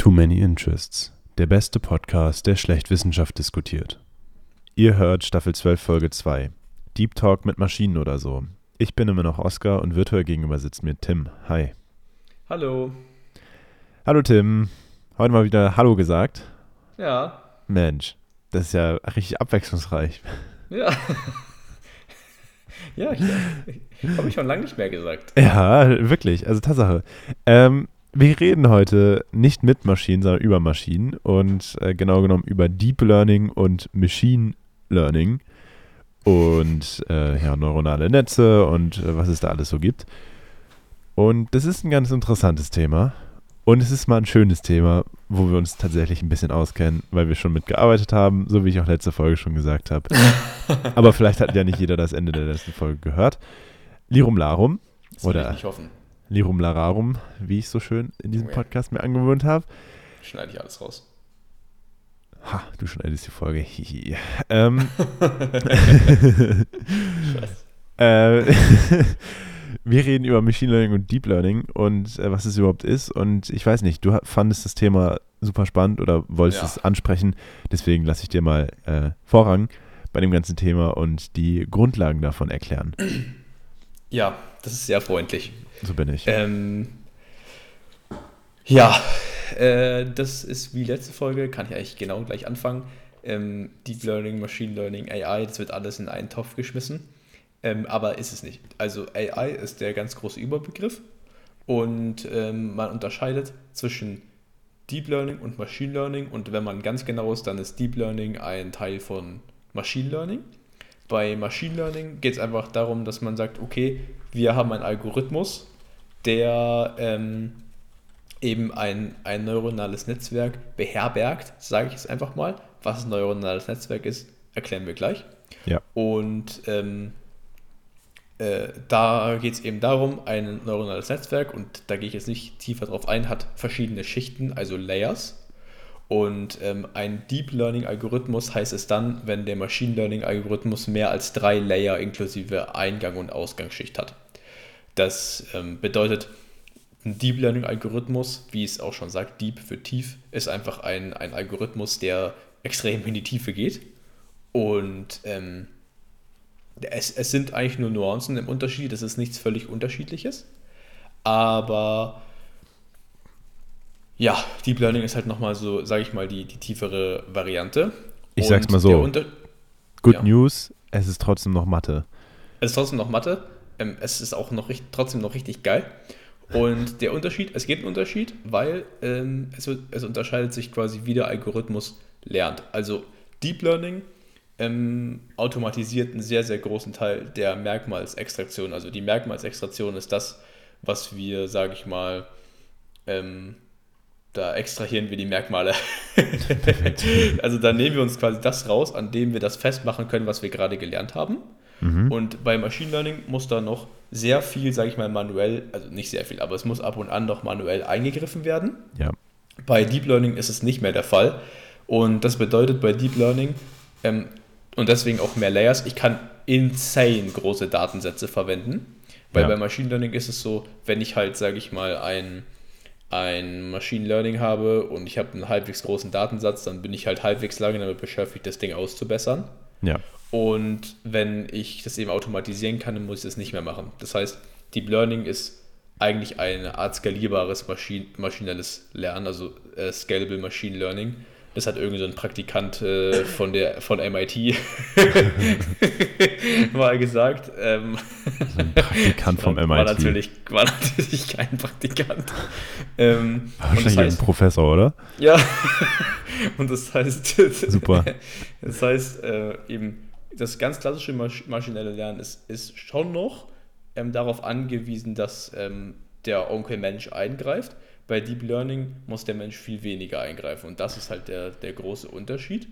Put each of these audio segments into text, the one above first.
Too Many Interests, der beste Podcast, der schlecht Wissenschaft diskutiert. Ihr hört Staffel 12, Folge 2. Deep Talk mit Maschinen oder so. Ich bin immer noch Oscar und virtuell gegenüber sitzt mir Tim. Hi. Hallo. Hallo Tim. Heute mal wieder Hallo gesagt. Ja. Mensch, das ist ja richtig abwechslungsreich. Ja. ja, ich, habe ich schon lange nicht mehr gesagt. Ja, wirklich. Also Tatsache. Ähm, wir reden heute nicht mit Maschinen, sondern über Maschinen und äh, genau genommen über Deep Learning und Machine Learning und äh, ja, neuronale Netze und äh, was es da alles so gibt. Und das ist ein ganz interessantes Thema und es ist mal ein schönes Thema, wo wir uns tatsächlich ein bisschen auskennen, weil wir schon mitgearbeitet haben, so wie ich auch letzte Folge schon gesagt habe. Aber vielleicht hat ja nicht jeder das Ende der letzten Folge gehört. Lirum Larum. Das will ich nicht hoffen. Lirum Lararum, wie ich so schön in diesem Podcast mir angewöhnt habe. Schneide ich alles raus. Ha, du schneidest die Folge. Hihi. ähm, äh, wir reden über Machine Learning und Deep Learning und äh, was es überhaupt ist. Und ich weiß nicht, du fandest das Thema super spannend oder wolltest ja. es ansprechen. Deswegen lasse ich dir mal äh, Vorrang bei dem ganzen Thema und die Grundlagen davon erklären. Ja, das ist sehr freundlich. So bin ich. Ähm, ja, äh, das ist wie letzte Folge, kann ich eigentlich genau gleich anfangen. Ähm, Deep Learning, Machine Learning, AI, das wird alles in einen Topf geschmissen. Ähm, aber ist es nicht. Also AI ist der ganz große Überbegriff und ähm, man unterscheidet zwischen Deep Learning und Machine Learning und wenn man ganz genau ist, dann ist Deep Learning ein Teil von Machine Learning. Bei Machine Learning geht es einfach darum, dass man sagt, okay, wir haben einen Algorithmus, der ähm, eben ein, ein neuronales Netzwerk beherbergt, sage ich es einfach mal. Was ein neuronales Netzwerk ist, erklären wir gleich. Ja. Und ähm, äh, da geht es eben darum, ein neuronales Netzwerk, und da gehe ich jetzt nicht tiefer drauf ein, hat verschiedene Schichten, also Layers. Und ähm, ein Deep Learning Algorithmus heißt es dann, wenn der Machine Learning Algorithmus mehr als drei Layer inklusive Eingang und Ausgangsschicht hat. Das ähm, bedeutet, ein Deep Learning Algorithmus, wie es auch schon sagt, Deep für tief, ist einfach ein, ein Algorithmus, der extrem in die Tiefe geht. Und ähm, es, es sind eigentlich nur Nuancen im Unterschied, es ist nichts völlig Unterschiedliches. Aber ja, Deep Learning ist halt nochmal so, sage ich mal, die, die tiefere Variante. Ich Und sag's mal so. Good ja. News, es ist trotzdem noch Mathe. Es ist trotzdem noch Mathe. Ähm, es ist auch noch trotzdem noch richtig geil. Und der Unterschied, es gibt einen Unterschied, weil ähm, es, es, unterscheidet sich quasi, wie der Algorithmus lernt. Also Deep Learning ähm, automatisiert einen sehr, sehr großen Teil der Merkmalsextraktion. Also die Merkmalsextraktion ist das, was wir, sage ich mal, ähm, da extrahieren wir die Merkmale. also da nehmen wir uns quasi das raus, an dem wir das festmachen können, was wir gerade gelernt haben. Mhm. Und bei Machine Learning muss da noch sehr viel, sage ich mal, manuell, also nicht sehr viel, aber es muss ab und an noch manuell eingegriffen werden. Ja. Bei Deep Learning ist es nicht mehr der Fall. Und das bedeutet bei Deep Learning, ähm, und deswegen auch mehr Layers, ich kann insane große Datensätze verwenden. Weil ja. bei Machine Learning ist es so, wenn ich halt, sage ich mal, ein, ein Machine Learning habe und ich habe einen halbwegs großen Datensatz, dann bin ich halt halbwegs lange damit beschäftigt, das Ding auszubessern. Ja. Und wenn ich das eben automatisieren kann, dann muss ich das nicht mehr machen. Das heißt, Deep Learning ist eigentlich eine Art skalierbares Maschin maschinelles Lernen, also äh, Scalable Machine Learning. Das hat irgendwie so ein Praktikant äh, von, der, von MIT mal gesagt. Ähm, so ein Praktikant vom MIT. War natürlich, war natürlich kein Praktikant. Ähm, Wahrscheinlich das heißt, ein Professor, oder? Ja. und das heißt. Super. Das heißt äh, eben das ganz klassische Masch maschinelle Lernen ist, ist schon noch ähm, darauf angewiesen, dass ähm, der Onkel Mensch eingreift. Bei Deep Learning muss der Mensch viel weniger eingreifen und das ist halt der, der große Unterschied.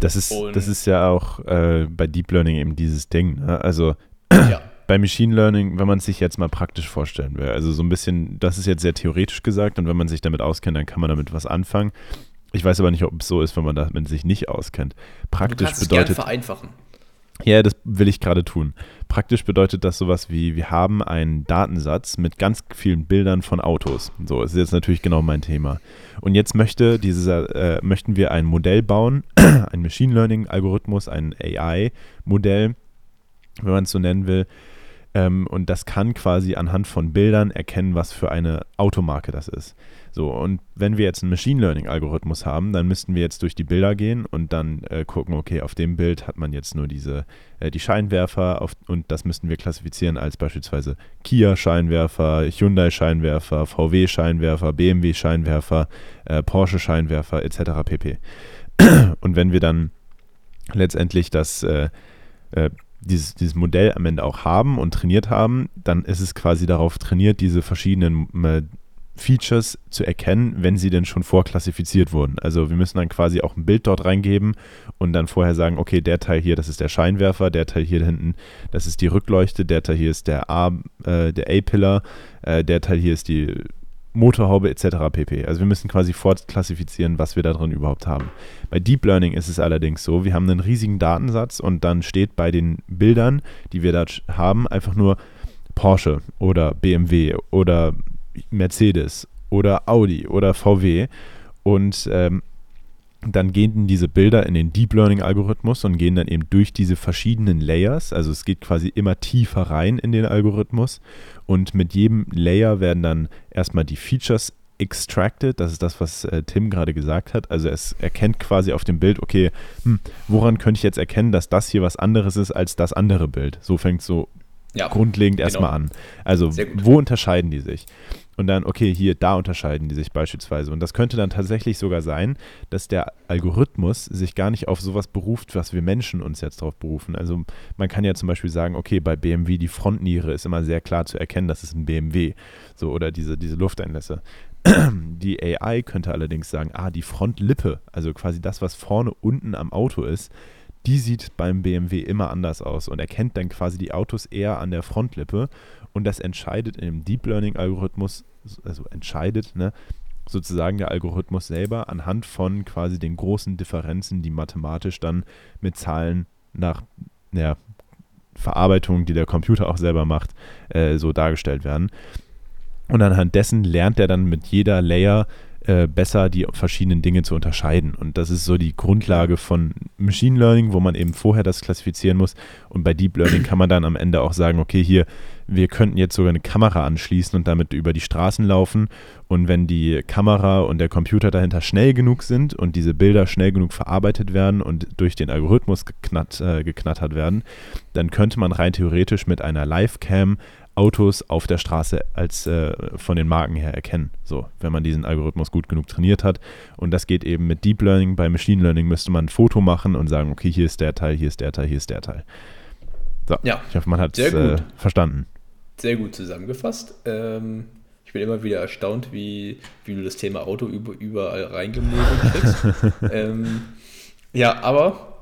Das ist, das ist ja auch äh, bei Deep Learning eben dieses Ding. Ne? Also ja. bei Machine Learning, wenn man es sich jetzt mal praktisch vorstellen will, also so ein bisschen, das ist jetzt sehr theoretisch gesagt und wenn man sich damit auskennt, dann kann man damit was anfangen. Ich weiß aber nicht, ob es so ist, wenn man damit sich nicht auskennt. Praktisch du bedeutet. Es vereinfachen. Ja, das will ich gerade tun. Praktisch bedeutet das sowas wie, wir haben einen Datensatz mit ganz vielen Bildern von Autos. So, ist jetzt natürlich genau mein Thema. Und jetzt möchte dieser, äh, möchten wir ein Modell bauen, ein Machine Learning-Algorithmus, ein AI-Modell, wenn man es so nennen will, ähm, und das kann quasi anhand von Bildern erkennen, was für eine Automarke das ist. So, und wenn wir jetzt einen Machine Learning-Algorithmus haben, dann müssten wir jetzt durch die Bilder gehen und dann äh, gucken, okay, auf dem Bild hat man jetzt nur diese, äh, die Scheinwerfer auf, und das müssten wir klassifizieren als beispielsweise Kia-Scheinwerfer, Hyundai-Scheinwerfer, VW-Scheinwerfer, BMW-Scheinwerfer, äh, Porsche-Scheinwerfer etc. pp. Und wenn wir dann letztendlich das äh, äh, dieses, dieses Modell am Ende auch haben und trainiert haben, dann ist es quasi darauf trainiert, diese verschiedenen äh, Features zu erkennen, wenn sie denn schon vorklassifiziert wurden. Also wir müssen dann quasi auch ein Bild dort reingeben und dann vorher sagen, okay, der Teil hier, das ist der Scheinwerfer, der Teil hier hinten, das ist die Rückleuchte, der Teil hier ist der A, äh, der A-Pillar, äh, der Teil hier ist die Motorhaube etc. pp. Also wir müssen quasi vorklassifizieren, was wir da drin überhaupt haben. Bei Deep Learning ist es allerdings so, wir haben einen riesigen Datensatz und dann steht bei den Bildern, die wir da haben, einfach nur Porsche oder BMW oder Mercedes oder Audi oder VW und ähm, dann gehen diese Bilder in den Deep Learning Algorithmus und gehen dann eben durch diese verschiedenen Layers. Also es geht quasi immer tiefer rein in den Algorithmus und mit jedem Layer werden dann erstmal die Features extracted. Das ist das, was äh, Tim gerade gesagt hat. Also es erkennt quasi auf dem Bild, okay, hm, woran könnte ich jetzt erkennen, dass das hier was anderes ist als das andere Bild? So fängt es so ja, grundlegend genau. erstmal an. Also wo unterscheiden die sich? Und dann, okay, hier, da unterscheiden die sich beispielsweise. Und das könnte dann tatsächlich sogar sein, dass der Algorithmus sich gar nicht auf sowas beruft, was wir Menschen uns jetzt darauf berufen. Also man kann ja zum Beispiel sagen, okay, bei BMW die Frontniere ist immer sehr klar zu erkennen, das ist ein BMW. So, oder diese, diese Lufteinlässe. Die AI könnte allerdings sagen, ah, die Frontlippe, also quasi das, was vorne unten am Auto ist, die sieht beim BMW immer anders aus und erkennt dann quasi die Autos eher an der Frontlippe und das entscheidet in dem Deep Learning Algorithmus, also entscheidet, ne, sozusagen der Algorithmus selber anhand von quasi den großen Differenzen, die mathematisch dann mit Zahlen nach ja, Verarbeitung, die der Computer auch selber macht, äh, so dargestellt werden. Und anhand dessen lernt er dann mit jeder Layer äh, besser die verschiedenen Dinge zu unterscheiden. Und das ist so die Grundlage von Machine Learning, wo man eben vorher das klassifizieren muss. Und bei Deep Learning kann man dann am Ende auch sagen, okay, hier, wir könnten jetzt sogar eine Kamera anschließen und damit über die Straßen laufen. Und wenn die Kamera und der Computer dahinter schnell genug sind und diese Bilder schnell genug verarbeitet werden und durch den Algorithmus geknatt, äh, geknattert werden, dann könnte man rein theoretisch mit einer Live-Cam Autos auf der Straße als äh, von den Marken her erkennen. So, wenn man diesen Algorithmus gut genug trainiert hat. Und das geht eben mit Deep Learning. Bei Machine Learning müsste man ein Foto machen und sagen, okay, hier ist der Teil, hier ist der Teil, hier ist der Teil. So, ja, ich hoffe, man hat es äh, verstanden. Sehr gut zusammengefasst. Ähm, ich bin immer wieder erstaunt, wie, wie du das Thema Auto überall reingemogelt kriegst. ähm, ja, aber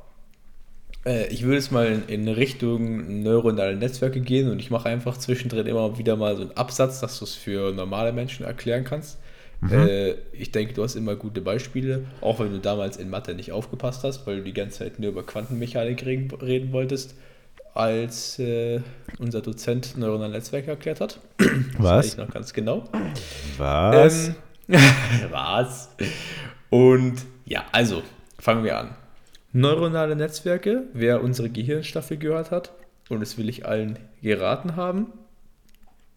äh, ich würde jetzt mal in, Richtung neuronale Netzwerke gehen und ich mache einfach zwischendrin immer wieder mal so einen Absatz, dass du es für normale Menschen erklären kannst. Mhm. Äh, ich denke, du hast immer gute Beispiele, auch wenn du damals in Mathe nicht aufgepasst hast, weil du die ganze Zeit nur über Quantenmechanik reden wolltest, als äh, unser Dozent neuronale Netzwerke erklärt hat. Was? Das weiß ich noch ganz genau. Was? Ähm, was? Und ja, also fangen wir an. Neuronale Netzwerke, wer unsere Gehirnstaffel gehört hat, und das will ich allen geraten haben,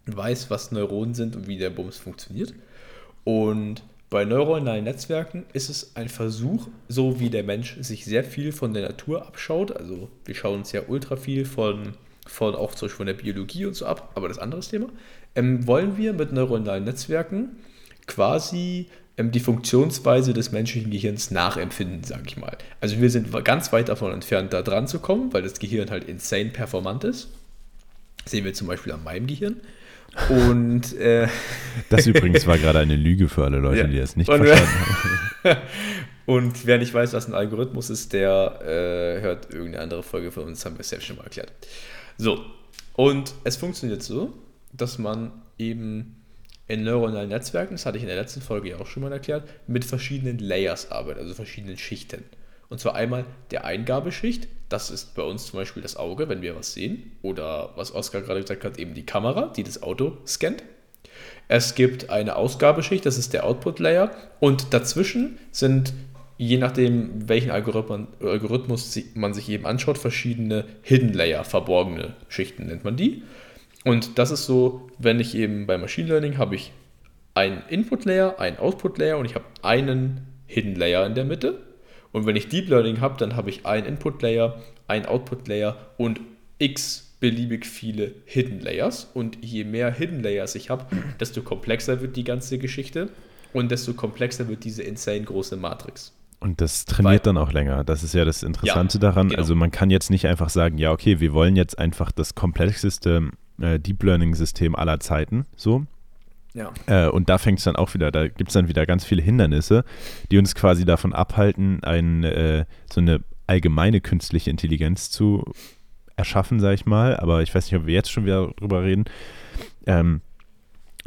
weiß, was Neuronen sind und wie der Bums funktioniert. Und bei neuronalen Netzwerken ist es ein Versuch, so wie der Mensch sich sehr viel von der Natur abschaut, also wir schauen uns ja ultra viel von, von auch zum Beispiel von der Biologie und so ab, aber das anderes Thema, ähm, wollen wir mit neuronalen Netzwerken quasi ähm, die Funktionsweise des menschlichen Gehirns nachempfinden, sage ich mal. Also wir sind ganz weit davon entfernt, da dran zu kommen, weil das Gehirn halt insane performant ist. Das sehen wir zum Beispiel an meinem Gehirn. Und äh, das übrigens war gerade eine Lüge für alle Leute, ja. die das nicht und, verstanden haben. und wer nicht weiß, was ein Algorithmus ist, der äh, hört irgendeine andere Folge von uns, haben wir es selbst schon mal erklärt. So, und es funktioniert so, dass man eben in neuronalen Netzwerken, das hatte ich in der letzten Folge ja auch schon mal erklärt, mit verschiedenen Layers arbeitet, also verschiedenen Schichten. Und zwar einmal der Eingabeschicht, das ist bei uns zum Beispiel das Auge, wenn wir was sehen. Oder was Oskar gerade gesagt hat, eben die Kamera, die das Auto scannt. Es gibt eine Ausgabeschicht, das ist der Output-Layer. Und dazwischen sind, je nachdem, welchen Algorithmus man sich eben anschaut, verschiedene Hidden Layer, verborgene Schichten nennt man die. Und das ist so, wenn ich eben bei Machine Learning habe ich einen Input-Layer, einen Output-Layer und ich habe einen Hidden Layer in der Mitte. Und wenn ich Deep Learning habe, dann habe ich einen Input-Layer, einen Output-Layer und x beliebig viele Hidden Layers. Und je mehr Hidden Layers ich habe, desto komplexer wird die ganze Geschichte und desto komplexer wird diese insane große Matrix. Und das trainiert Weil, dann auch länger. Das ist ja das Interessante ja, daran. Genau. Also man kann jetzt nicht einfach sagen, ja, okay, wir wollen jetzt einfach das komplexeste äh, Deep Learning-System aller Zeiten. So, ja. Äh, und da fängt es dann auch wieder, da gibt es dann wieder ganz viele Hindernisse, die uns quasi davon abhalten, ein, äh, so eine allgemeine künstliche Intelligenz zu erschaffen, sag ich mal. Aber ich weiß nicht, ob wir jetzt schon wieder drüber reden. Ähm,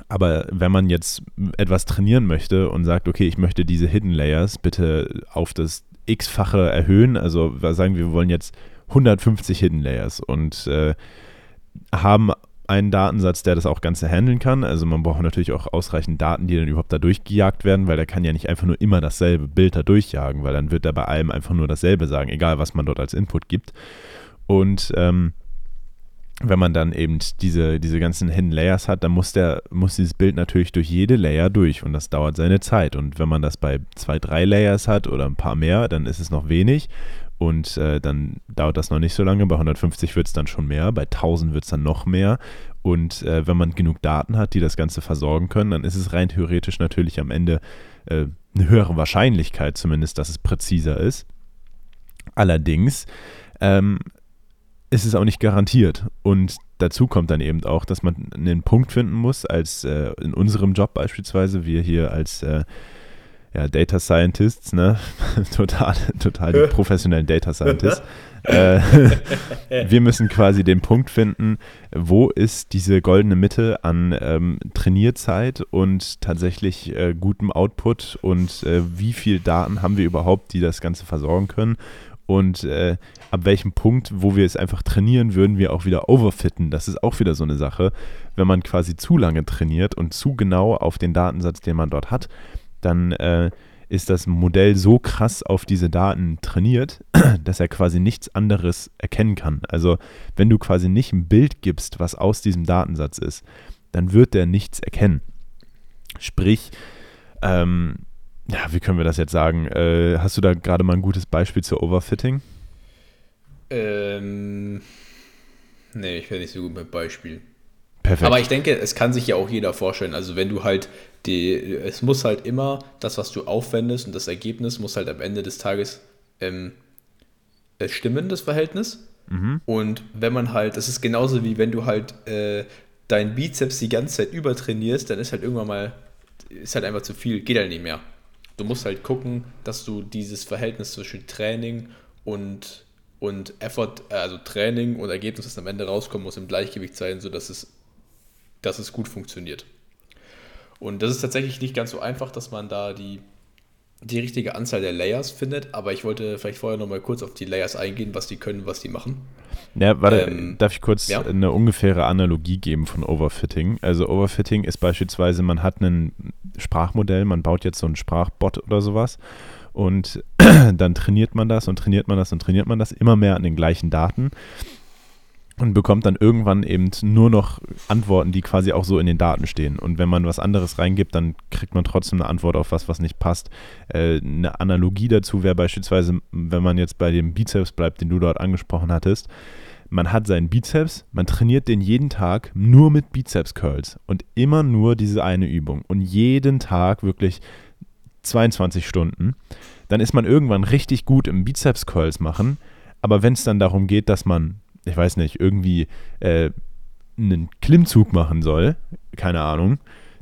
aber wenn man jetzt etwas trainieren möchte und sagt, okay, ich möchte diese Hidden Layers bitte auf das x-fache erhöhen, also sagen wir, wir wollen jetzt 150 Hidden Layers und äh, haben einen Datensatz, der das auch Ganze handeln kann. Also man braucht natürlich auch ausreichend Daten, die dann überhaupt da durchgejagt werden, weil der kann ja nicht einfach nur immer dasselbe Bild da durchjagen, weil dann wird er bei allem einfach nur dasselbe sagen, egal was man dort als Input gibt. Und ähm, wenn man dann eben diese, diese ganzen Hidden Layers hat, dann muss, der, muss dieses Bild natürlich durch jede Layer durch und das dauert seine Zeit. Und wenn man das bei zwei, drei Layers hat oder ein paar mehr, dann ist es noch wenig und äh, dann dauert das noch nicht so lange. Bei 150 wird es dann schon mehr, bei 1000 wird es dann noch mehr. Und äh, wenn man genug Daten hat, die das Ganze versorgen können, dann ist es rein theoretisch natürlich am Ende äh, eine höhere Wahrscheinlichkeit zumindest, dass es präziser ist. Allerdings ähm, ist es auch nicht garantiert. Und dazu kommt dann eben auch, dass man einen Punkt finden muss, als äh, in unserem Job beispielsweise, wir hier als äh, ja, Data Scientists, ne? total, total die professionellen Data Scientists. äh, wir müssen quasi den Punkt finden, wo ist diese goldene Mitte an ähm, Trainierzeit und tatsächlich äh, gutem Output und äh, wie viel Daten haben wir überhaupt, die das Ganze versorgen können und äh, ab welchem Punkt, wo wir es einfach trainieren, würden wir auch wieder overfitten. Das ist auch wieder so eine Sache. Wenn man quasi zu lange trainiert und zu genau auf den Datensatz, den man dort hat, dann äh, ist das Modell so krass auf diese Daten trainiert, dass er quasi nichts anderes erkennen kann. Also wenn du quasi nicht ein Bild gibst, was aus diesem Datensatz ist, dann wird der nichts erkennen. Sprich, ähm, ja, wie können wir das jetzt sagen? Äh, hast du da gerade mal ein gutes Beispiel zu Overfitting? Ähm, nee, ich wäre nicht so gut mit Beispiel. Perfekt. Aber ich denke, es kann sich ja auch jeder vorstellen. Also wenn du halt die, es muss halt immer das, was du aufwendest und das Ergebnis muss halt am Ende des Tages ähm, äh, stimmen, das Verhältnis. Mhm. Und wenn man halt, das ist genauso wie wenn du halt äh, deinen Bizeps die ganze Zeit übertrainierst, dann ist halt irgendwann mal, ist halt einfach zu viel, geht halt nicht mehr. Du musst halt gucken, dass du dieses Verhältnis zwischen Training und, und Effort, also Training und Ergebnis, das am Ende rauskommen muss, im Gleichgewicht sein, sodass es dass es gut funktioniert. Und das ist tatsächlich nicht ganz so einfach, dass man da die, die richtige Anzahl der Layers findet, aber ich wollte vielleicht vorher nochmal kurz auf die Layers eingehen, was die können, was die machen. Ja, warte, ähm, darf ich kurz ja? eine ungefähre Analogie geben von Overfitting? Also Overfitting ist beispielsweise, man hat ein Sprachmodell, man baut jetzt so einen Sprachbot oder sowas und dann trainiert man das und trainiert man das und trainiert man das immer mehr an den gleichen Daten und bekommt dann irgendwann eben nur noch Antworten, die quasi auch so in den Daten stehen. Und wenn man was anderes reingibt, dann kriegt man trotzdem eine Antwort auf was, was nicht passt. Äh, eine Analogie dazu wäre beispielsweise, wenn man jetzt bei dem Bizeps bleibt, den du dort angesprochen hattest. Man hat seinen Bizeps, man trainiert den jeden Tag nur mit Bizeps-Curls und immer nur diese eine Übung und jeden Tag wirklich 22 Stunden. Dann ist man irgendwann richtig gut im Bizeps-Curls machen. Aber wenn es dann darum geht, dass man ich weiß nicht, irgendwie äh, einen Klimmzug machen soll, keine Ahnung,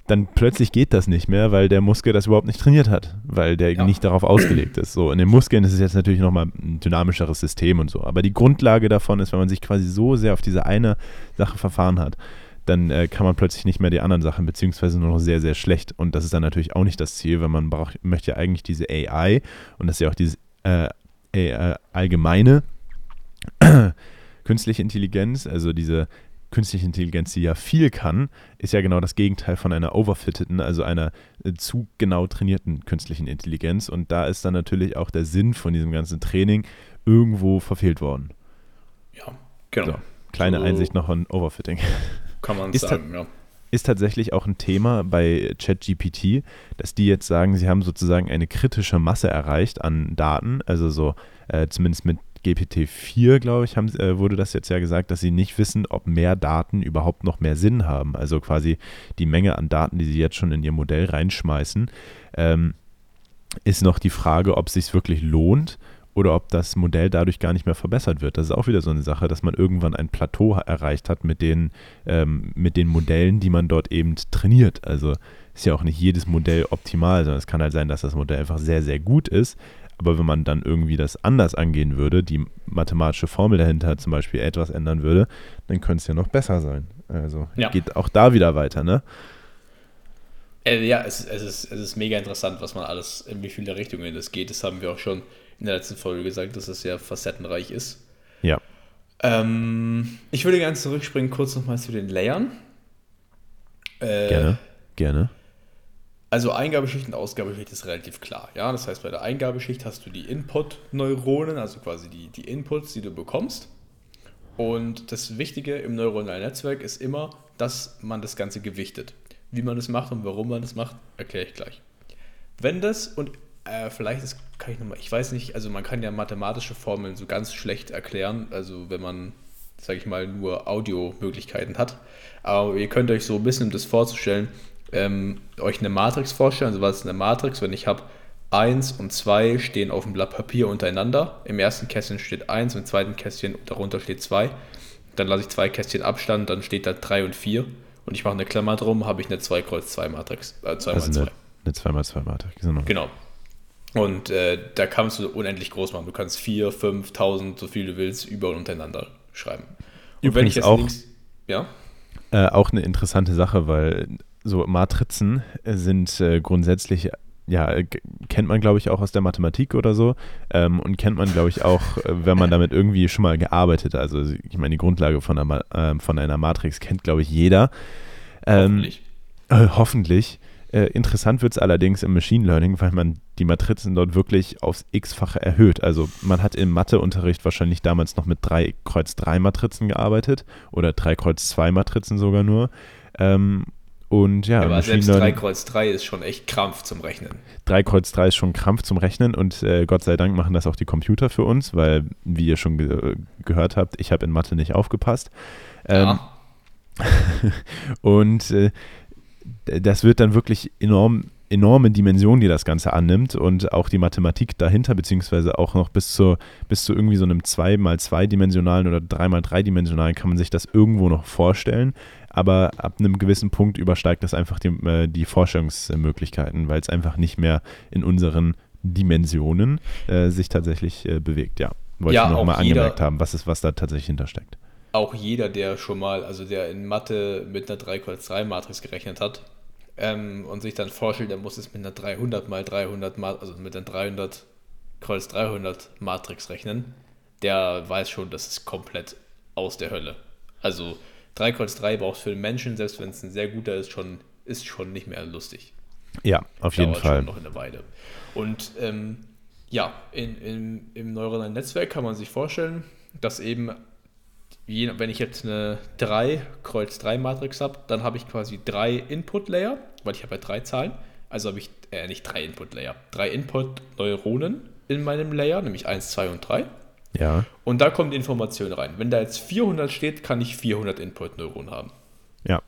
dann plötzlich geht das nicht mehr, weil der Muskel das überhaupt nicht trainiert hat, weil der ja. nicht darauf ausgelegt ist. So, in den Muskeln ist es jetzt natürlich nochmal ein dynamischeres System und so. Aber die Grundlage davon ist, wenn man sich quasi so sehr auf diese eine Sache verfahren hat, dann äh, kann man plötzlich nicht mehr die anderen Sachen, beziehungsweise nur noch sehr, sehr schlecht. Und das ist dann natürlich auch nicht das Ziel, weil man braucht, möchte ja eigentlich diese AI und das ist ja auch dieses äh, äh, allgemeine künstliche Intelligenz, also diese künstliche Intelligenz, die ja viel kann, ist ja genau das Gegenteil von einer overfitteten, also einer äh, zu genau trainierten künstlichen Intelligenz. Und da ist dann natürlich auch der Sinn von diesem ganzen Training irgendwo verfehlt worden. Ja, genau. So, kleine so Einsicht noch an Overfitting. Kann man sagen, ja. Ist tatsächlich auch ein Thema bei ChatGPT, dass die jetzt sagen, sie haben sozusagen eine kritische Masse erreicht an Daten, also so äh, zumindest mit GPT-4, glaube ich, haben, äh, wurde das jetzt ja gesagt, dass sie nicht wissen, ob mehr Daten überhaupt noch mehr Sinn haben. Also quasi die Menge an Daten, die sie jetzt schon in ihr Modell reinschmeißen, ähm, ist noch die Frage, ob es sich wirklich lohnt oder ob das Modell dadurch gar nicht mehr verbessert wird. Das ist auch wieder so eine Sache, dass man irgendwann ein Plateau erreicht hat mit den, ähm, mit den Modellen, die man dort eben trainiert. Also ist ja auch nicht jedes Modell optimal, sondern es kann halt sein, dass das Modell einfach sehr, sehr gut ist, aber wenn man dann irgendwie das anders angehen würde, die mathematische Formel dahinter zum Beispiel etwas ändern würde, dann könnte es ja noch besser sein. Also ja. geht auch da wieder weiter, ne? Äh, ja, es, es, ist, es ist mega interessant, was man alles, in wie viele Richtungen das geht. Das haben wir auch schon in der letzten Folge gesagt, dass es sehr facettenreich ist. Ja. Ähm, ich würde gerne zurückspringen, kurz nochmal zu den Layern. Äh, gerne, gerne. Also Eingabeschicht und Ausgabeschicht ist relativ klar. Ja? Das heißt, bei der Eingabeschicht hast du die Input-Neuronen, also quasi die, die Inputs, die du bekommst. Und das Wichtige im neuronalen Netzwerk ist immer, dass man das Ganze gewichtet. Wie man das macht und warum man das macht, erkläre ich gleich. Wenn das, und äh, vielleicht das kann ich nochmal, ich weiß nicht, also man kann ja mathematische Formeln so ganz schlecht erklären, also wenn man, sage ich mal, nur Audiomöglichkeiten hat. Aber ihr könnt euch so ein bisschen, um das vorzustellen, ähm, euch eine Matrix vorstellen. Also was ist eine Matrix? Wenn ich habe 1 und 2 stehen auf dem Blatt Papier untereinander. Im ersten Kästchen steht 1, im zweiten Kästchen darunter steht 2. Dann lasse ich zwei Kästchen Abstand, dann steht da 3 und 4. Und ich mache eine Klammer drum, habe ich eine 2 Kreuz 2 Matrix. Äh, 2 also 2. Eine, eine 2 2 Matrix, genau. Genau. Und äh, da kannst du unendlich groß machen. Du kannst 4, 5, 1000, so viel du willst, über und untereinander schreiben. Und Übrigens wenn ich jetzt auch, links, ja? Äh, auch eine interessante Sache, weil so Matrizen sind äh, grundsätzlich, ja, kennt man, glaube ich, auch aus der Mathematik oder so. Ähm, und kennt man, glaube ich, auch, äh, wenn man damit irgendwie schon mal gearbeitet hat. Also, ich meine, die Grundlage von einer, äh, von einer Matrix kennt, glaube ich, jeder. Ähm, hoffentlich. Äh, hoffentlich. Äh, interessant wird es allerdings im Machine Learning, weil man die Matrizen dort wirklich aufs x-fache erhöht. Also man hat im Matheunterricht wahrscheinlich damals noch mit 3 Kreuz 3 Matrizen gearbeitet oder 3 Kreuz 2 Matrizen sogar nur. Ähm, und ja, aber selbst 3 Kreuz 3 ist schon echt Krampf zum Rechnen. 3 Kreuz 3 ist schon Krampf zum Rechnen und äh, Gott sei Dank machen das auch die Computer für uns, weil, wie ihr schon ge gehört habt, ich habe in Mathe nicht aufgepasst. Ähm, ja. und äh, das wird dann wirklich enorm enorme Dimension, die das Ganze annimmt und auch die Mathematik dahinter, beziehungsweise auch noch bis zu, bis zu irgendwie so einem 2x2-dimensionalen oder 3x3-dimensionalen kann man sich das irgendwo noch vorstellen aber ab einem gewissen Punkt übersteigt das einfach die, äh, die Forschungsmöglichkeiten, weil es einfach nicht mehr in unseren Dimensionen äh, sich tatsächlich äh, bewegt. Ja, wollte ja, ich nochmal angemerkt haben, was ist, was da tatsächlich hintersteckt. Auch jeder, der schon mal, also der in Mathe mit einer 3 Kreuz 3 Matrix gerechnet hat ähm, und sich dann vorstellt, er muss es mit einer 300 mal 300 also mit einer 300 Kreuz 300 Matrix rechnen, der weiß schon, das ist komplett aus der Hölle. Also 3 Kreuz 3 brauchst für den Menschen, selbst wenn es ein sehr guter ist, schon, ist schon nicht mehr lustig. Ja, auf jeden Dauert Fall. Schon noch eine Weile. Und ähm, ja, in, in, im neuronalen Netzwerk kann man sich vorstellen, dass eben, je, wenn ich jetzt eine 3 Kreuz 3 Matrix habe, dann habe ich quasi drei Input-Layer, weil ich habe ja drei Zahlen. Also habe ich, äh, nicht drei Input-Layer, drei Input-Neuronen in meinem Layer, nämlich 1, 2 und 3. Ja. Und da kommt Information rein. Wenn da jetzt 400 steht, kann ich 400 Input-Neuronen haben. Ja.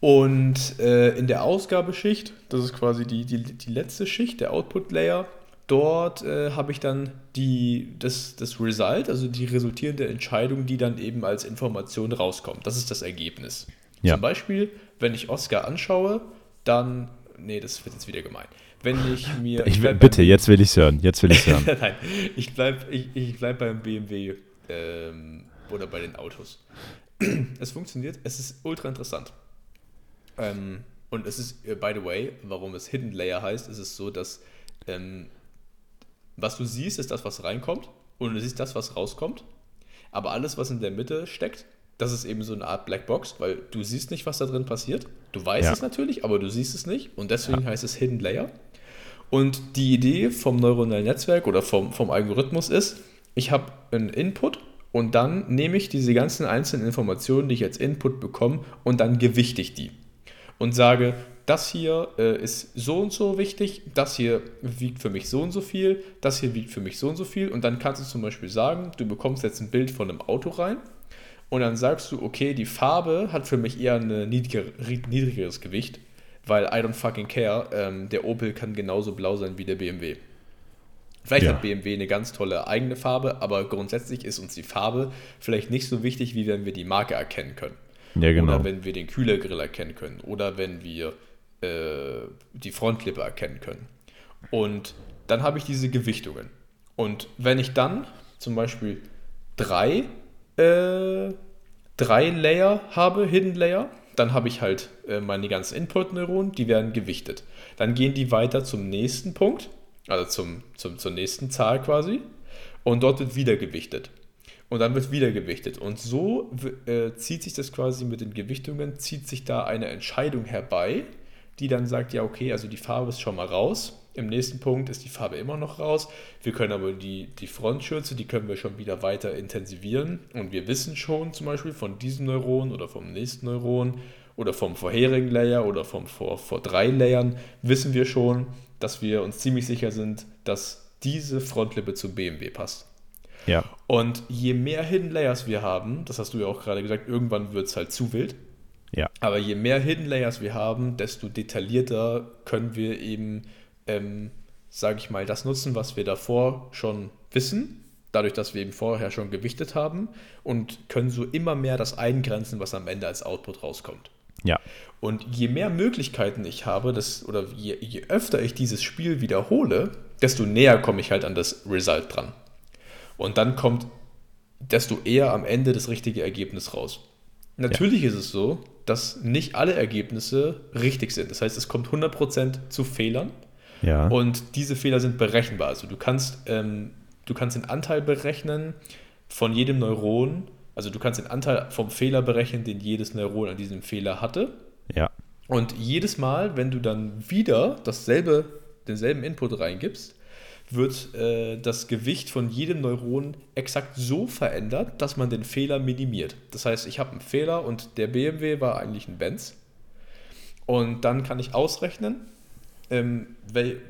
Und äh, in der Ausgabeschicht, das ist quasi die, die, die letzte Schicht, der Output-Layer, dort äh, habe ich dann die, das, das Result, also die resultierende Entscheidung, die dann eben als Information rauskommt. Das ist das Ergebnis. Ja. Zum Beispiel, wenn ich Oscar anschaue, dann, nee, das wird jetzt wieder gemein wenn ich mir. Ich, ich bitte, jetzt will ich es hören. Jetzt will ich hören. Nein, ich bleibe ich, ich bleib beim BMW ähm, oder bei den Autos. es funktioniert, es ist ultra interessant. Ähm, und es ist, äh, by the way, warum es Hidden Layer heißt, ist es so, dass ähm, Was du siehst, ist das, was reinkommt und du siehst das, was rauskommt. Aber alles, was in der Mitte steckt, das ist eben so eine Art Blackbox, weil du siehst nicht, was da drin passiert. Du weißt Ja. es natürlich, aber du siehst es nicht und deswegen heißt es Hidden Layer. Und die Idee vom neuronalen Netzwerk oder vom, vom Algorithmus ist, ich habe einen Input und dann nehme ich diese ganzen einzelnen Informationen, die ich als Input bekomme, und dann gewichte ich die. Und sage, das hier äh, ist so und so wichtig, das hier wiegt für mich so und so viel, das hier wiegt für mich so und so viel. Und dann kannst du zum Beispiel sagen, du bekommst jetzt ein Bild von einem Auto rein und dann sagst du, okay, die Farbe hat für mich eher ein niedriger, niedrigeres Gewicht, weil I don't fucking care, ähm, der Opel kann genauso blau sein wie der BMW. Vielleicht Ja. hat BMW eine ganz tolle eigene Farbe, aber grundsätzlich ist uns die Farbe vielleicht nicht so wichtig, wie wenn wir die Marke erkennen können. Ja, genau. Oder wenn wir den Kühlergrill erkennen können. Oder wenn wir äh, die Frontlippe erkennen können. Und dann habe ich diese Gewichtungen. Und wenn ich dann zum Beispiel drei, äh, drei Layer habe, Hidden Layer, dann habe ich halt äh, meine ganzen Input-Neuronen, die werden gewichtet. Dann gehen die weiter zum nächsten Punkt, also zum, zum, zur nächsten Zahl quasi. Und dort wird wieder gewichtet. Und dann wird wieder gewichtet. Und so äh, zieht sich das quasi mit den Gewichtungen, zieht sich da eine Entscheidung herbei, die dann sagt, ja, okay, also die Farbe ist schon mal raus. Im nächsten Punkt ist die Farbe immer noch raus. Wir können aber die, die Frontschürze, die können wir schon wieder weiter intensivieren. Und wir wissen schon zum Beispiel von diesem Neuron oder vom nächsten Neuron oder vom vorherigen Layer oder vom vor, vor drei Layern, wissen wir schon, dass wir uns ziemlich sicher sind, dass diese Frontlippe zu BMW passt. ja, Und je mehr Hidden Layers wir haben, das hast du ja auch gerade gesagt, irgendwann wird es halt zu wild. ja, Aber je mehr Hidden Layers wir haben, desto detaillierter können wir eben, ähm, sage ich mal, das nutzen, was wir davor schon wissen, dadurch, dass wir eben vorher schon gewichtet haben und können so immer mehr das eingrenzen, was am Ende als Output rauskommt. ja, Und je mehr Möglichkeiten ich habe, das, oder je, je öfter ich dieses Spiel wiederhole, desto näher komme ich halt an das Result dran. Und dann kommt desto eher am Ende das richtige Ergebnis raus. Natürlich ist es so, dass nicht alle Ergebnisse richtig sind. Das heißt, es kommt 100% zu Fehlern ja. und diese Fehler sind berechenbar. Also du kannst, ähm, du kannst den Anteil berechnen von jedem Neuron. Also du kannst den Anteil vom Fehler berechnen, den jedes Neuron an diesem Fehler hatte. ja, Und jedes Mal, wenn du dann wieder dasselbe, denselben Input reingibst, wird äh, das Gewicht von jedem Neuron exakt so verändert, dass man den Fehler minimiert. Das heißt, ich habe einen Fehler und der BMW war eigentlich ein Benz. Und dann kann ich ausrechnen, ähm,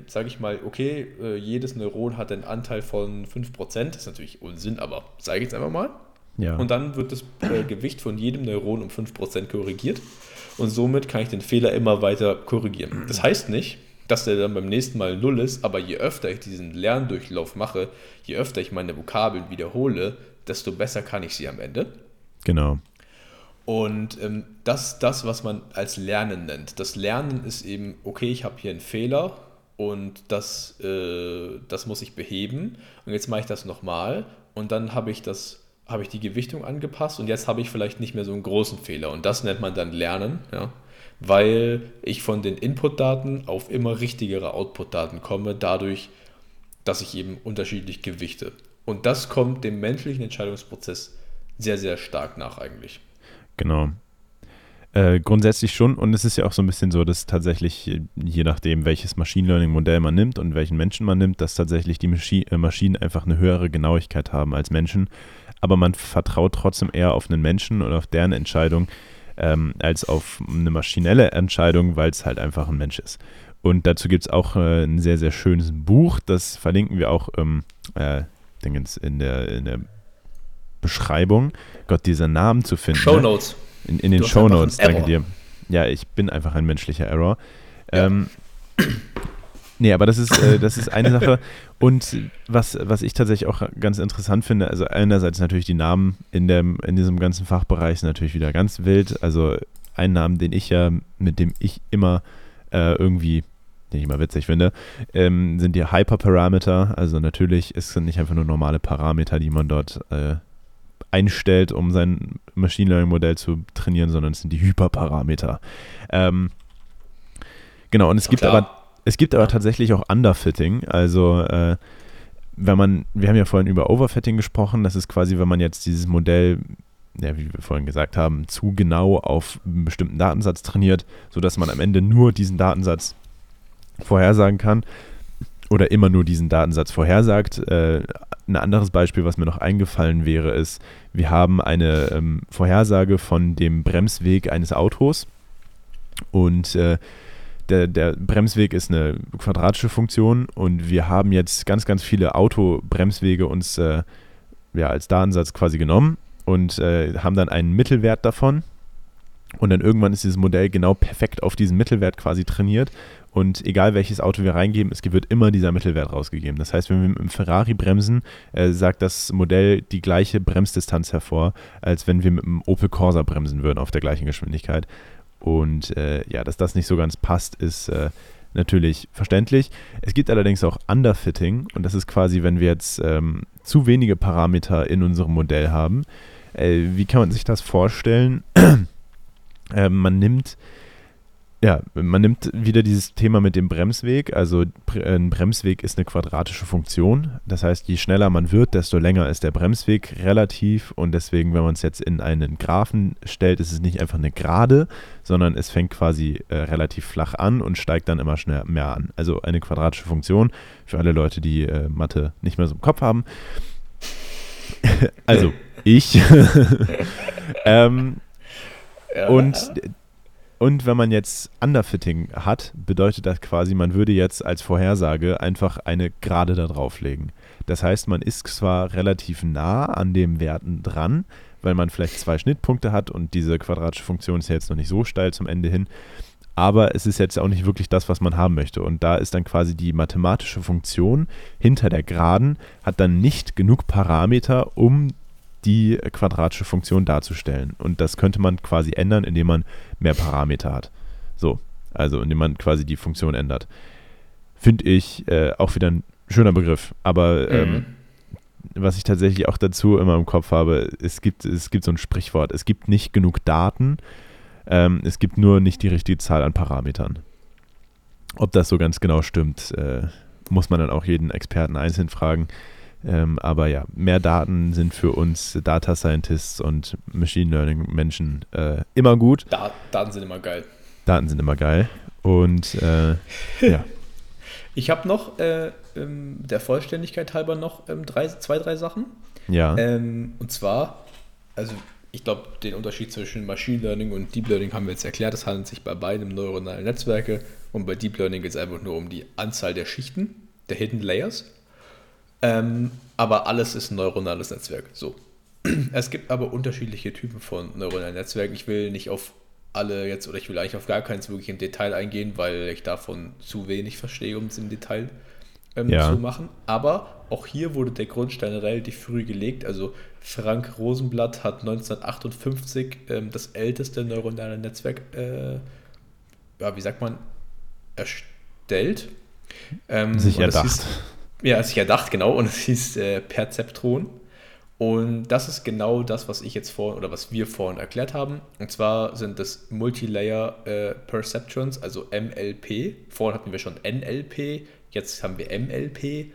sage ich mal, okay, äh, jedes Neuron hat einen Anteil von 5%. Das ist natürlich Unsinn, aber sage ich jetzt einfach mal. ja. Und dann wird das äh, Gewicht von jedem Neuron um 5% korrigiert. Und somit kann ich den Fehler immer weiter korrigieren. Das heißt nicht, dass der dann beim nächsten Mal null ist, aber je öfter ich diesen Lerndurchlauf mache, je öfter ich meine Vokabeln wiederhole, desto besser kann ich sie am Ende. genau. Und ähm, das ist das, was man als Lernen nennt. Das Lernen ist eben, okay, ich habe hier einen Fehler und das, äh, das muss ich beheben. Und jetzt mache ich das nochmal und dann habe ich das habe ich die Gewichtung angepasst und jetzt habe ich vielleicht nicht mehr so einen großen Fehler. Und das nennt man dann Lernen, ja, weil ich von den Input-Daten auf immer richtigere Output-Daten komme, dadurch, dass ich eben unterschiedlich gewichte. Und das kommt dem menschlichen Entscheidungsprozess sehr, sehr stark nach eigentlich. Genau. Äh, grundsätzlich schon. Und es ist ja auch so ein bisschen so, dass tatsächlich, äh, je nachdem, welches Machine Learning-Modell man nimmt und welchen Menschen man nimmt, dass tatsächlich die Maschi äh, Maschinen einfach eine höhere Genauigkeit haben als Menschen. Aber man vertraut trotzdem eher auf einen Menschen und auf deren Entscheidung ähm, als auf eine maschinelle Entscheidung, weil es halt einfach ein Mensch ist. Und dazu gibt es auch äh, ein sehr, sehr schönes Buch, das verlinken wir auch ähm, äh, in der, in der Beschreibung. Gott, dieser Namen zu finden. Show ne? Notes. In, in den Show Notes, danke dir. Ja, ich bin einfach ein menschlicher Error. Ja. Ähm, nee, aber das ist, äh, das ist eine Sache. Und was, was ich tatsächlich auch ganz interessant finde, also einerseits natürlich die Namen in, dem, in diesem ganzen Fachbereich sind natürlich wieder ganz wild. Also ein Namen, den ich ja, mit dem ich immer äh, irgendwie, den ich immer witzig finde, ähm, sind die Hyperparameter. Also natürlich, es sind nicht einfach nur normale Parameter, die man dort äh, einstellt, um sein Machine Learning Modell zu trainieren, sondern es sind die Hyperparameter. Ähm, genau, und es gibt Klar. aber es gibt aber tatsächlich auch Underfitting, also äh, wenn man, wir haben ja vorhin über Overfitting gesprochen, das ist quasi, wenn man jetzt dieses Modell, ja, wie wir vorhin gesagt haben, zu genau auf einen bestimmten Datensatz trainiert, sodass man am Ende nur diesen Datensatz vorhersagen kann oder immer nur diesen Datensatz vorhersagt. Äh, ein anderes Beispiel, was mir noch eingefallen wäre, ist, wir haben eine ähm, Vorhersage von dem Bremsweg eines Autos und äh, der, der Bremsweg ist eine quadratische Funktion und wir haben jetzt ganz, ganz viele Autobremswege uns äh, ja, als Datensatz quasi genommen und äh, haben dann einen Mittelwert davon. Und dann irgendwann ist dieses Modell genau perfekt auf diesen Mittelwert quasi trainiert. Und egal welches Auto wir reingeben, es wird immer dieser Mittelwert rausgegeben. Das heißt, wenn wir mit einem Ferrari bremsen, äh, sagt das Modell die gleiche Bremsdistanz hervor, als wenn wir mit einem Opel Corsa bremsen würden auf der gleichen Geschwindigkeit. Und äh, ja, dass das nicht so ganz passt, ist äh, natürlich verständlich. Es gibt allerdings auch Underfitting und das ist quasi, wenn wir jetzt ähm, zu wenige Parameter in unserem Modell haben. Äh, wie kann man sich das vorstellen? Ähm, man nimmt ja, man nimmt wieder dieses Thema mit dem Bremsweg. Also ein Bremsweg ist eine quadratische Funktion. Das heißt, je schneller man wird, desto länger ist der Bremsweg relativ. Und deswegen, wenn man es jetzt in einen Graphen stellt, ist es nicht einfach eine Gerade, sondern es fängt quasi äh, relativ flach an und steigt dann immer schnell mehr an. Also eine quadratische Funktion für alle Leute, die äh, Mathe nicht mehr so im Kopf haben. also ich. ähm, Und und wenn man jetzt Underfitting hat, bedeutet das quasi, man würde jetzt als Vorhersage einfach eine Gerade da drauflegen. Das heißt, man ist zwar relativ nah an den Werten dran, weil man vielleicht zwei Schnittpunkte hat und diese quadratische Funktion ist ja jetzt noch nicht so steil zum Ende hin, aber es ist jetzt auch nicht wirklich das, was man haben möchte. Und da ist dann quasi die mathematische Funktion hinter der Geraden, hat dann nicht genug Parameter, um die quadratische Funktion darzustellen. Und das könnte man quasi ändern, indem man mehr Parameter hat. So, also indem man quasi die Funktion ändert. Finde ich äh, auch wieder ein schöner Begriff. Aber ähm, mhm. was ich tatsächlich auch dazu immer im Kopf habe, es gibt, es gibt so ein Sprichwort, es gibt nicht genug Daten, ähm, es gibt nur nicht die richtige Zahl an Parametern. Ob das so ganz genau stimmt, äh, muss man dann auch jeden Experten einzeln fragen. Ähm, aber ja, mehr Daten sind für uns Data Scientists und Machine Learning Menschen äh, immer gut. Da Daten sind immer geil. Daten sind immer geil. Und äh, ja. Ich habe noch, äh, ähm, der Vollständigkeit halber, noch ähm, drei, zwei, drei Sachen. Ja. Ähm, und zwar, also ich glaube, den Unterschied zwischen Machine Learning und Deep Learning haben wir jetzt erklärt. Es handelt sich bei beidem neuronale Netzwerke und bei Deep Learning geht es einfach nur um die Anzahl der Schichten, der Hidden Layers. Ähm, aber alles ist ein neuronales Netzwerk. So. Es gibt aber unterschiedliche Typen von neuronalen Netzwerken. Ich will nicht auf alle jetzt, oder ich will eigentlich auf gar keins wirklich im Detail eingehen, weil ich davon zu wenig verstehe, um es im Detail ähm, ja. zu machen. Aber auch hier wurde der Grundstein relativ früh gelegt. Also Frank Rosenblatt hat 1958 ähm, das älteste neuronale Netzwerk, äh, ja, wie sagt man, erstellt. Ähm, Sich erdacht. Hieß, ja, sich erdacht, genau. Und es hieß äh, Perzeptron. Und das ist genau das, was ich jetzt vor oder was wir vorhin erklärt haben. Und zwar sind das Multilayer äh, Perceptrons, also MLP. Vorhin hatten wir schon NLP, jetzt haben wir MLP.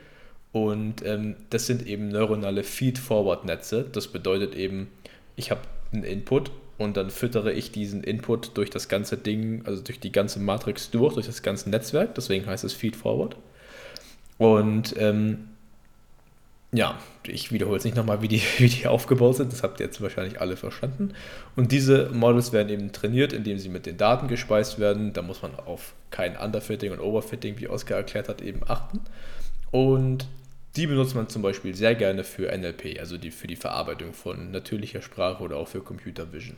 Und ähm, das sind eben neuronale Feed-Forward-Netze. Das bedeutet eben, ich habe einen Input und dann füttere ich diesen Input durch das ganze Ding, also durch die ganze Matrix durch, durch das ganze Netzwerk. Deswegen heißt es Feed-Forward. Und ähm, ja, ich wiederhole es nicht nochmal, wie die, wie die aufgebaut sind. Das habt ihr jetzt wahrscheinlich alle verstanden. Und diese Models werden eben trainiert, indem sie mit den Daten gespeist werden. Da muss man auf kein Underfitting und Overfitting, wie Oskar erklärt hat, eben achten. Und die benutzt man zum Beispiel sehr gerne für NLP, also die, für die Verarbeitung von natürlicher Sprache oder auch für Computer Vision.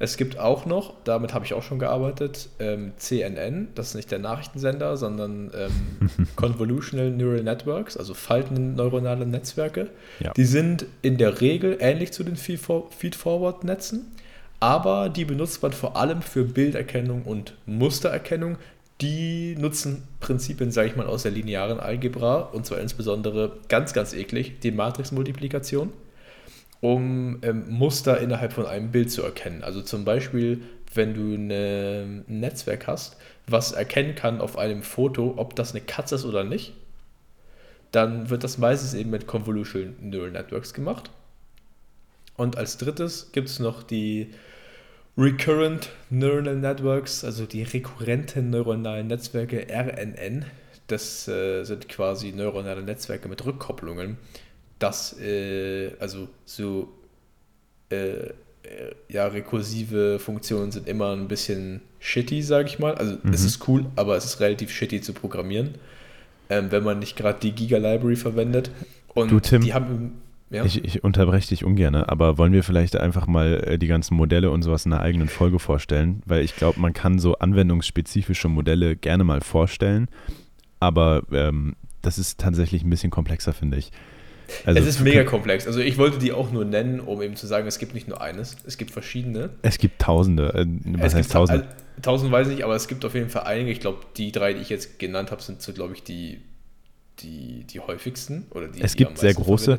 Es gibt auch noch, damit habe ich auch schon gearbeitet, ähm, CNN, das ist nicht der Nachrichtensender, sondern ähm, Convolutional Neural Networks, also faltende Netzwerke. Ja. Die sind in der Regel ähnlich zu den Feed-Forward-Netzen, aber die benutzt man vor allem für Bilderkennung und Mustererkennung. Die nutzen Prinzipien, sage ich mal, aus der linearen Algebra und zwar insbesondere ganz, ganz eklig die Matrixmultiplikation um ähm, Muster innerhalb von einem Bild zu erkennen. Also zum Beispiel, wenn du eine, ein Netzwerk hast, was erkennen kann auf einem Foto, ob das eine Katze ist oder nicht, dann wird das meistens eben mit Convolutional Neural Networks gemacht. Und als drittes gibt es noch die Recurrent Neural Networks, also die rekurrenten neuronalen Netzwerke, RNN. Das äh, sind quasi neuronale Netzwerke mit Rückkopplungen. Das, äh, also so, äh, äh ja, rekursive Funktionen sind immer ein bisschen shitty, sage ich mal. Also mhm. es ist cool, aber es ist relativ shitty zu programmieren, ähm, wenn man nicht gerade die Giga-Library verwendet. Und du, Tim, die haben ja. Ich, ich unterbreche dich ungern, aber wollen wir vielleicht einfach mal äh, die ganzen Modelle und sowas in einer eigenen Folge vorstellen? Weil ich glaube, man kann so anwendungsspezifische Modelle gerne mal vorstellen, aber ähm, das ist tatsächlich ein bisschen komplexer, finde ich. Also, es ist mega komplex. Also ich wollte die auch nur nennen, um eben zu sagen, es gibt nicht nur eines, es gibt verschiedene. Es gibt Tausende. Äh, was es heißt Tausende? Tausend weiß ich nicht, aber es gibt auf jeden Fall einige. Ich glaube, die drei, die ich jetzt genannt habe, sind so, glaube ich, die, die, die häufigsten. Oder die, es gibt die sehr große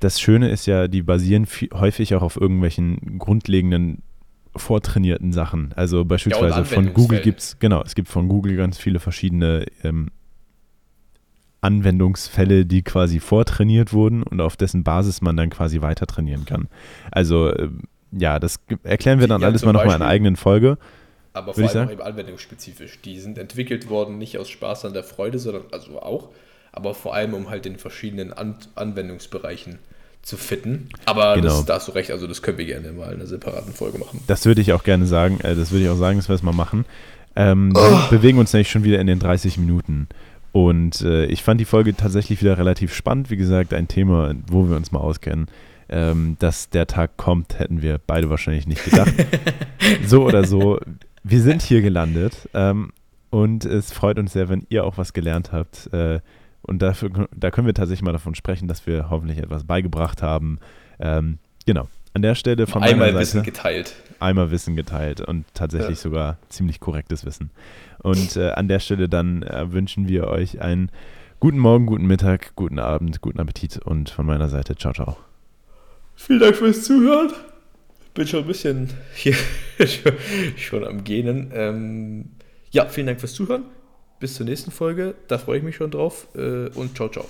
das Schöne ist ja, die basieren häufig auch auf irgendwelchen grundlegenden vortrainierten Sachen. Also beispielsweise ja, von Google gibt es, genau, es gibt von Google ganz viele verschiedene ähm, Anwendungsfälle, die quasi vortrainiert wurden und auf dessen Basis man dann quasi weiter trainieren kann. Also äh, ja, das erklären wir dann ja, alles mal nochmal in einer eigenen Folge. Aber vor allem auch eben anwendungsspezifisch. Die sind entwickelt worden nicht aus Spaß an der Freude, sondern also auch, aber vor allem um halt in verschiedenen An Anwendungsbereichen zu fitten. Aber genau. das, da hast du recht, also das können wir gerne mal in einer separaten Folge machen. Das würde ich auch gerne sagen, äh, das würde ich auch sagen, dass wir es mal machen. Ähm, oh. Wir bewegen uns nämlich schon wieder in den 30 Minuten. Und äh, ich fand die Folge tatsächlich wieder relativ spannend. Wie gesagt, ein Thema, wo wir uns mal auskennen. Ähm, dass der Tag kommt, hätten wir beide wahrscheinlich nicht gedacht. so oder so, wir sind hier gelandet. Ähm, und es freut uns sehr, wenn ihr auch was gelernt habt. Äh, und dafür, da können wir tatsächlich mal davon sprechen, dass wir hoffentlich etwas beigebracht haben. Ähm, genau. An der Stelle von einmal meiner Seite, Wissen geteilt. Einmal Wissen geteilt und tatsächlich ja. sogar ziemlich korrektes Wissen. Und äh, an der Stelle dann äh, wünschen wir euch einen guten Morgen, guten Mittag, guten Abend, guten Appetit und von meiner Seite ciao, ciao. Vielen Dank fürs Zuhören. Bin schon ein bisschen hier schon am Gähnen. Ähm, ja, vielen Dank fürs Zuhören bis zur nächsten Folge. Da freue ich mich schon drauf. Äh, und ciao, ciao.